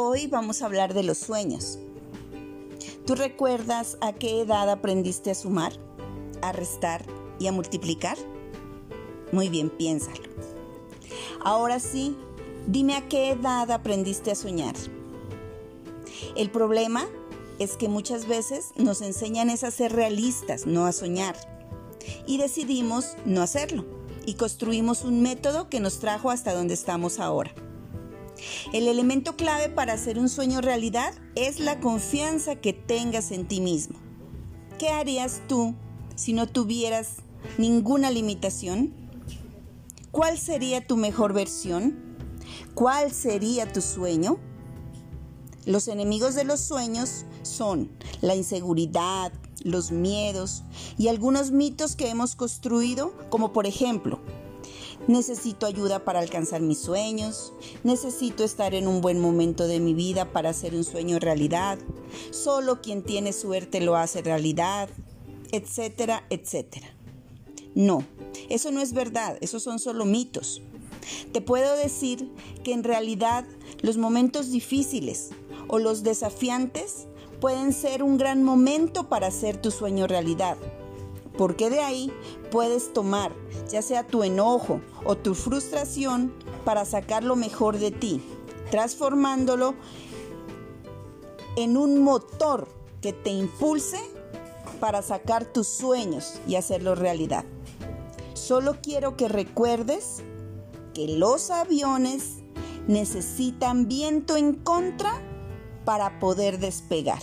Hoy vamos a hablar de los sueños. ¿Tú recuerdas a qué edad aprendiste a sumar, a restar y a multiplicar? Muy bien, piénsalo. Ahora sí, dime a qué edad aprendiste a soñar. El problema es que muchas veces nos enseñan es a ser realistas, no a soñar. Y decidimos no hacerlo y construimos un método que nos trajo hasta donde estamos ahora. El elemento clave para hacer un sueño realidad es la confianza que tengas en ti mismo. ¿Qué harías tú si no tuvieras ninguna limitación? ¿Cuál sería tu mejor versión? ¿Cuál sería tu sueño? Los enemigos de los sueños son la inseguridad, los miedos y algunos mitos que hemos construido, como por ejemplo, necesito ayuda para alcanzar mis sueños, necesito estar en un buen momento de mi vida para hacer un sueño realidad, solo quien tiene suerte lo hace realidad, etcétera, etcétera. No, eso no es verdad, esos son solo mitos. Te puedo decir que en realidad los momentos difíciles o los desafiantes pueden ser un gran momento para hacer tu sueño realidad. Porque de ahí puedes tomar ya sea tu enojo o tu frustración para sacar lo mejor de ti, transformándolo en un motor que te impulse para sacar tus sueños y hacerlos realidad. Solo quiero que recuerdes que los aviones necesitan viento en contra para poder despegar.